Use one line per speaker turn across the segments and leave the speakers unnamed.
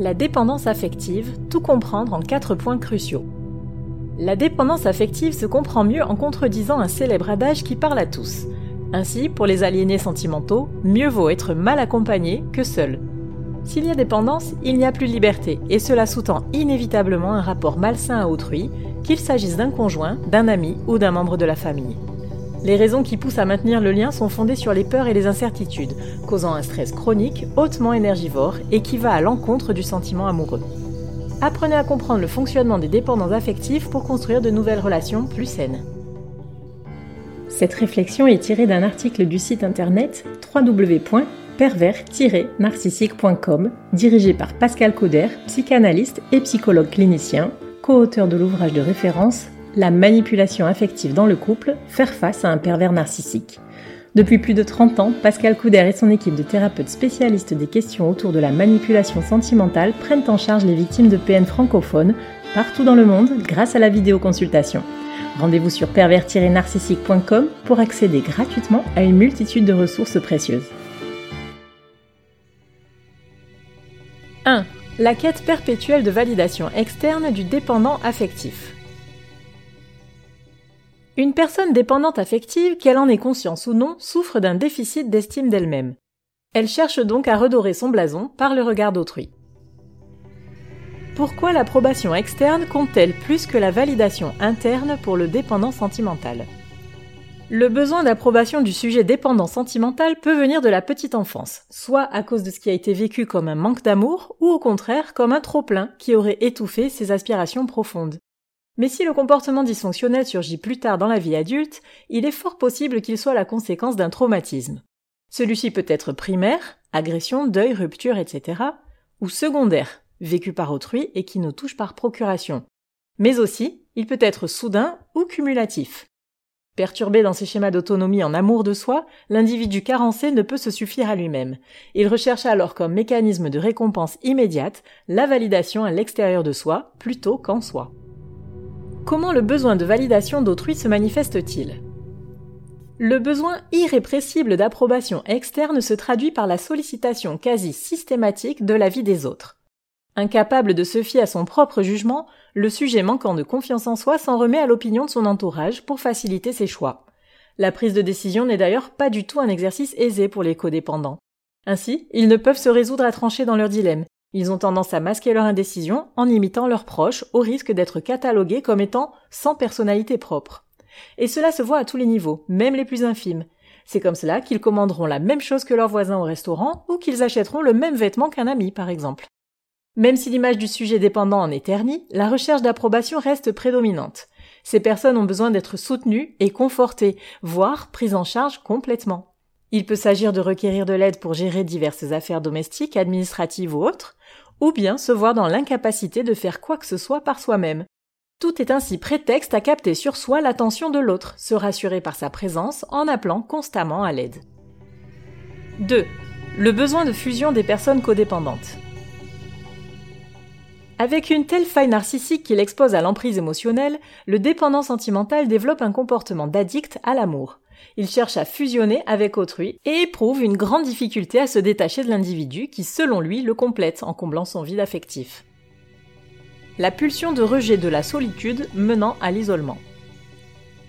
La dépendance affective, tout comprendre en quatre points cruciaux. La dépendance affective se comprend mieux en contredisant un célèbre adage qui parle à tous. Ainsi, pour les aliénés sentimentaux, mieux vaut être mal accompagné que seul. S'il y a dépendance, il n'y a plus de liberté, et cela sous-tend inévitablement un rapport malsain à autrui, qu'il s'agisse d'un conjoint, d'un ami ou d'un membre de la famille. Les raisons qui poussent à maintenir le lien sont fondées sur les peurs et les incertitudes, causant un stress chronique hautement énergivore et qui va à l'encontre du sentiment amoureux. Apprenez à comprendre le fonctionnement des dépendants affectifs pour construire de nouvelles relations plus saines. Cette réflexion est tirée d'un article du site internet www.pervers-narcissique.com dirigé par Pascal Cauder, psychanalyste et psychologue clinicien, co-auteur de l'ouvrage de référence la manipulation affective dans le couple, faire face à un pervers narcissique. Depuis plus de 30 ans, Pascal Couder et son équipe de thérapeutes spécialistes des questions autour de la manipulation sentimentale prennent en charge les victimes de PN francophones partout dans le monde grâce à la vidéoconsultation. Rendez-vous sur pervers-narcissique.com pour accéder gratuitement à une multitude de ressources précieuses. 1. La quête perpétuelle de validation externe du dépendant affectif. Une personne dépendante affective, qu'elle en ait conscience ou non, souffre d'un déficit d'estime d'elle-même. Elle cherche donc à redorer son blason par le regard d'autrui. Pourquoi l'approbation externe compte-t-elle plus que la validation interne pour le dépendant sentimental? Le besoin d'approbation du sujet dépendant sentimental peut venir de la petite enfance, soit à cause de ce qui a été vécu comme un manque d'amour, ou au contraire comme un trop-plein qui aurait étouffé ses aspirations profondes. Mais si le comportement dysfonctionnel surgit plus tard dans la vie adulte, il est fort possible qu'il soit la conséquence d'un traumatisme. Celui-ci peut être primaire, agression, deuil, rupture, etc., ou secondaire, vécu par autrui et qui nous touche par procuration. Mais aussi, il peut être soudain ou cumulatif. Perturbé dans ses schémas d'autonomie en amour de soi, l'individu carencé ne peut se suffire à lui-même. Il recherche alors comme mécanisme de récompense immédiate la validation à l'extérieur de soi plutôt qu'en soi. Comment le besoin de validation d'autrui se manifeste-t-il Le besoin irrépressible d'approbation externe se traduit par la sollicitation quasi systématique de la vie des autres. Incapable de se fier à son propre jugement, le sujet manquant de confiance en soi s'en remet à l'opinion de son entourage pour faciliter ses choix. La prise de décision n'est d'ailleurs pas du tout un exercice aisé pour les codépendants. Ainsi, ils ne peuvent se résoudre à trancher dans leur dilemme, ils ont tendance à masquer leur indécision en imitant leurs proches au risque d'être catalogués comme étant sans personnalité propre. Et cela se voit à tous les niveaux, même les plus infimes. C'est comme cela qu'ils commanderont la même chose que leurs voisins au restaurant ou qu'ils achèteront le même vêtement qu'un ami, par exemple. Même si l'image du sujet dépendant en est ternie, la recherche d'approbation reste prédominante. Ces personnes ont besoin d'être soutenues et confortées, voire prises en charge complètement. Il peut s'agir de requérir de l'aide pour gérer diverses affaires domestiques, administratives ou autres, ou bien se voir dans l'incapacité de faire quoi que ce soit par soi-même. Tout est ainsi prétexte à capter sur soi l'attention de l'autre, se rassurer par sa présence en appelant constamment à l'aide. 2. Le besoin de fusion des personnes codépendantes. Avec une telle faille narcissique qu'il expose à l'emprise émotionnelle, le dépendant sentimental développe un comportement d'addict à l'amour. Il cherche à fusionner avec autrui et éprouve une grande difficulté à se détacher de l'individu qui, selon lui, le complète en comblant son vide affectif. La pulsion de rejet de la solitude menant à l'isolement.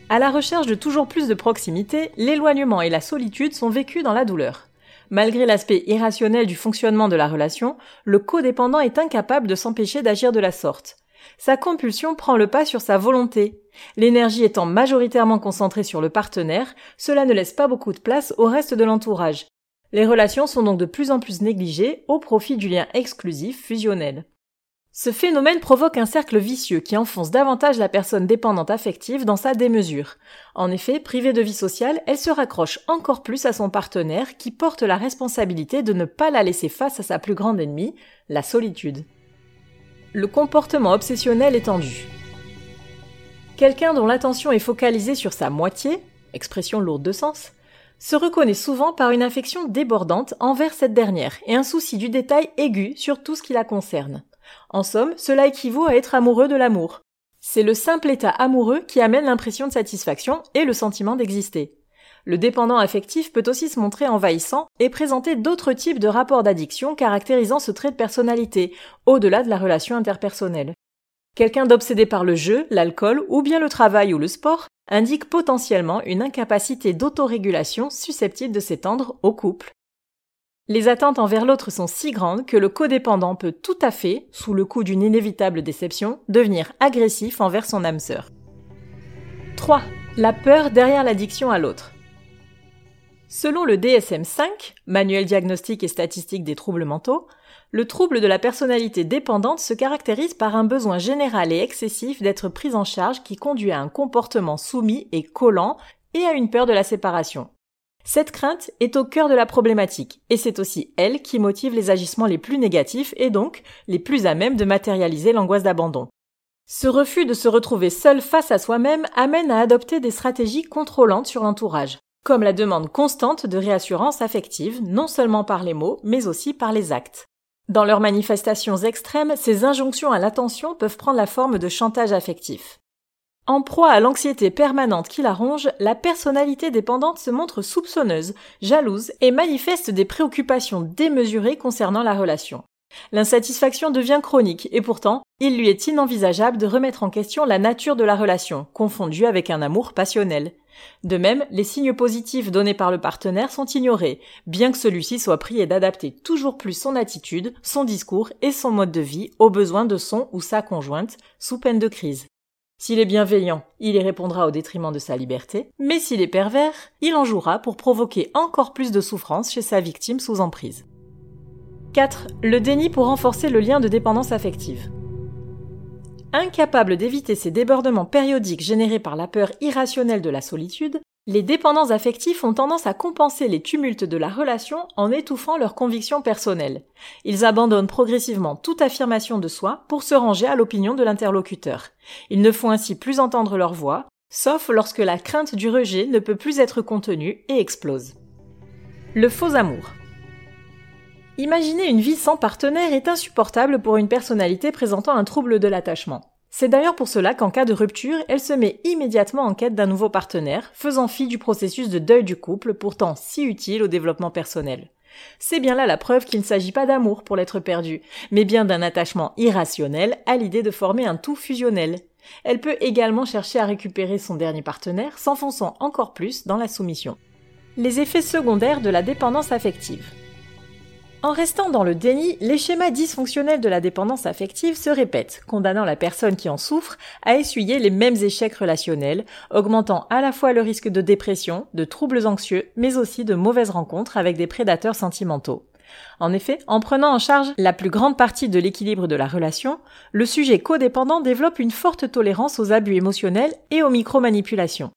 À la recherche de toujours plus de proximité, l'éloignement et la solitude sont vécus dans la douleur. Malgré l'aspect irrationnel du fonctionnement de la relation, le codépendant est incapable de s'empêcher d'agir de la sorte. Sa compulsion prend le pas sur sa volonté. L'énergie étant majoritairement concentrée sur le partenaire, cela ne laisse pas beaucoup de place au reste de l'entourage. Les relations sont donc de plus en plus négligées au profit du lien exclusif fusionnel. Ce phénomène provoque un cercle vicieux qui enfonce davantage la personne dépendante affective dans sa démesure. En effet, privée de vie sociale, elle se raccroche encore plus à son partenaire qui porte la responsabilité de ne pas la laisser face à sa plus grande ennemie, la solitude le comportement obsessionnel étendu. Quelqu'un dont l'attention est focalisée sur sa moitié, expression lourde de sens, se reconnaît souvent par une affection débordante envers cette dernière et un souci du détail aigu sur tout ce qui la concerne. En somme, cela équivaut à être amoureux de l'amour. C'est le simple état amoureux qui amène l'impression de satisfaction et le sentiment d'exister. Le dépendant affectif peut aussi se montrer envahissant et présenter d'autres types de rapports d'addiction caractérisant ce trait de personnalité, au-delà de la relation interpersonnelle. Quelqu'un d'obsédé par le jeu, l'alcool ou bien le travail ou le sport indique potentiellement une incapacité d'autorégulation susceptible de s'étendre au couple. Les attentes envers l'autre sont si grandes que le codépendant peut tout à fait, sous le coup d'une inévitable déception, devenir agressif envers son âme sœur. 3. La peur derrière l'addiction à l'autre. Selon le DSM-5, Manuel diagnostique et statistique des troubles mentaux, le trouble de la personnalité dépendante se caractérise par un besoin général et excessif d'être pris en charge qui conduit à un comportement soumis et collant et à une peur de la séparation. Cette crainte est au cœur de la problématique, et c'est aussi elle qui motive les agissements les plus négatifs et donc les plus à même de matérialiser l'angoisse d'abandon. Ce refus de se retrouver seul face à soi-même amène à adopter des stratégies contrôlantes sur l'entourage, comme la demande constante de réassurance affective, non seulement par les mots, mais aussi par les actes. Dans leurs manifestations extrêmes, ces injonctions à l'attention peuvent prendre la forme de chantage affectif. En proie à l'anxiété permanente qui la ronge, la personnalité dépendante se montre soupçonneuse, jalouse et manifeste des préoccupations démesurées concernant la relation. L'insatisfaction devient chronique et pourtant, il lui est inenvisageable de remettre en question la nature de la relation, confondue avec un amour passionnel. De même, les signes positifs donnés par le partenaire sont ignorés, bien que celui-ci soit prié d'adapter toujours plus son attitude, son discours et son mode de vie aux besoins de son ou sa conjointe, sous peine de crise. S'il est bienveillant, il y répondra au détriment de sa liberté, mais s'il est pervers, il en jouera pour provoquer encore plus de souffrance chez sa victime sous emprise. 4. Le déni pour renforcer le lien de dépendance affective. Incapables d'éviter ces débordements périodiques générés par la peur irrationnelle de la solitude, les dépendants affectifs ont tendance à compenser les tumultes de la relation en étouffant leurs convictions personnelles. Ils abandonnent progressivement toute affirmation de soi pour se ranger à l'opinion de l'interlocuteur. Ils ne font ainsi plus entendre leur voix, sauf lorsque la crainte du rejet ne peut plus être contenue et explose. Le faux amour. Imaginer une vie sans partenaire est insupportable pour une personnalité présentant un trouble de l'attachement. C'est d'ailleurs pour cela qu'en cas de rupture, elle se met immédiatement en quête d'un nouveau partenaire, faisant fi du processus de deuil du couple, pourtant si utile au développement personnel. C'est bien là la preuve qu'il ne s'agit pas d'amour pour l'être perdu, mais bien d'un attachement irrationnel à l'idée de former un tout fusionnel. Elle peut également chercher à récupérer son dernier partenaire, s'enfonçant encore plus dans la soumission. Les effets secondaires de la dépendance affective. En restant dans le déni, les schémas dysfonctionnels de la dépendance affective se répètent, condamnant la personne qui en souffre à essuyer les mêmes échecs relationnels, augmentant à la fois le risque de dépression, de troubles anxieux, mais aussi de mauvaises rencontres avec des prédateurs sentimentaux. En effet, en prenant en charge la plus grande partie de l'équilibre de la relation, le sujet codépendant développe une forte tolérance aux abus émotionnels et aux micromanipulations.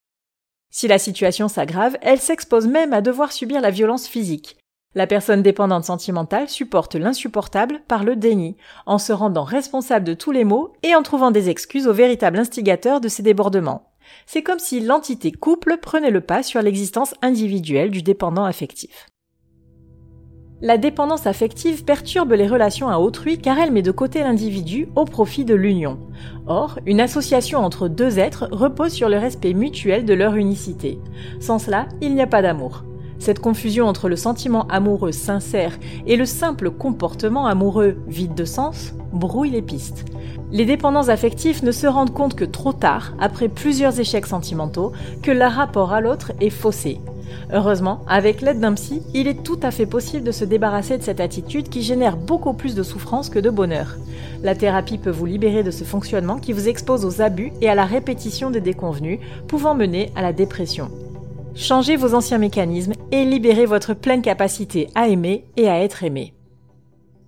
Si la situation s'aggrave, elle s'expose même à devoir subir la violence physique, la personne dépendante sentimentale supporte l'insupportable par le déni, en se rendant responsable de tous les maux et en trouvant des excuses au véritable instigateur de ces débordements. C'est comme si l'entité couple prenait le pas sur l'existence individuelle du dépendant affectif. La dépendance affective perturbe les relations à autrui car elle met de côté l'individu au profit de l'union. Or, une association entre deux êtres repose sur le respect mutuel de leur unicité. Sans cela, il n'y a pas d'amour. Cette confusion entre le sentiment amoureux sincère et le simple comportement amoureux vide de sens brouille les pistes. Les dépendants affectifs ne se rendent compte que trop tard, après plusieurs échecs sentimentaux, que leur rapport à l'autre est faussé. Heureusement, avec l'aide d'un psy, il est tout à fait possible de se débarrasser de cette attitude qui génère beaucoup plus de souffrance que de bonheur. La thérapie peut vous libérer de ce fonctionnement qui vous expose aux abus et à la répétition des déconvenus, pouvant mener à la dépression. Changez vos anciens mécanismes et libérez votre pleine capacité à aimer et à être aimé.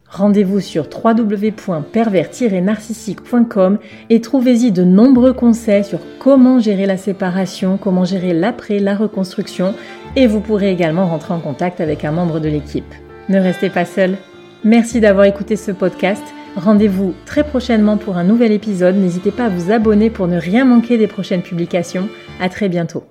Rendez-vous sur www.pervers-narcissique.com et trouvez-y de nombreux conseils sur comment gérer la séparation, comment gérer l'après, la reconstruction et vous pourrez également rentrer en contact avec un membre de l'équipe. Ne restez pas seul. Merci d'avoir écouté ce podcast. Rendez-vous très prochainement pour un nouvel épisode. N'hésitez pas à vous abonner pour ne rien manquer des prochaines publications. À très bientôt.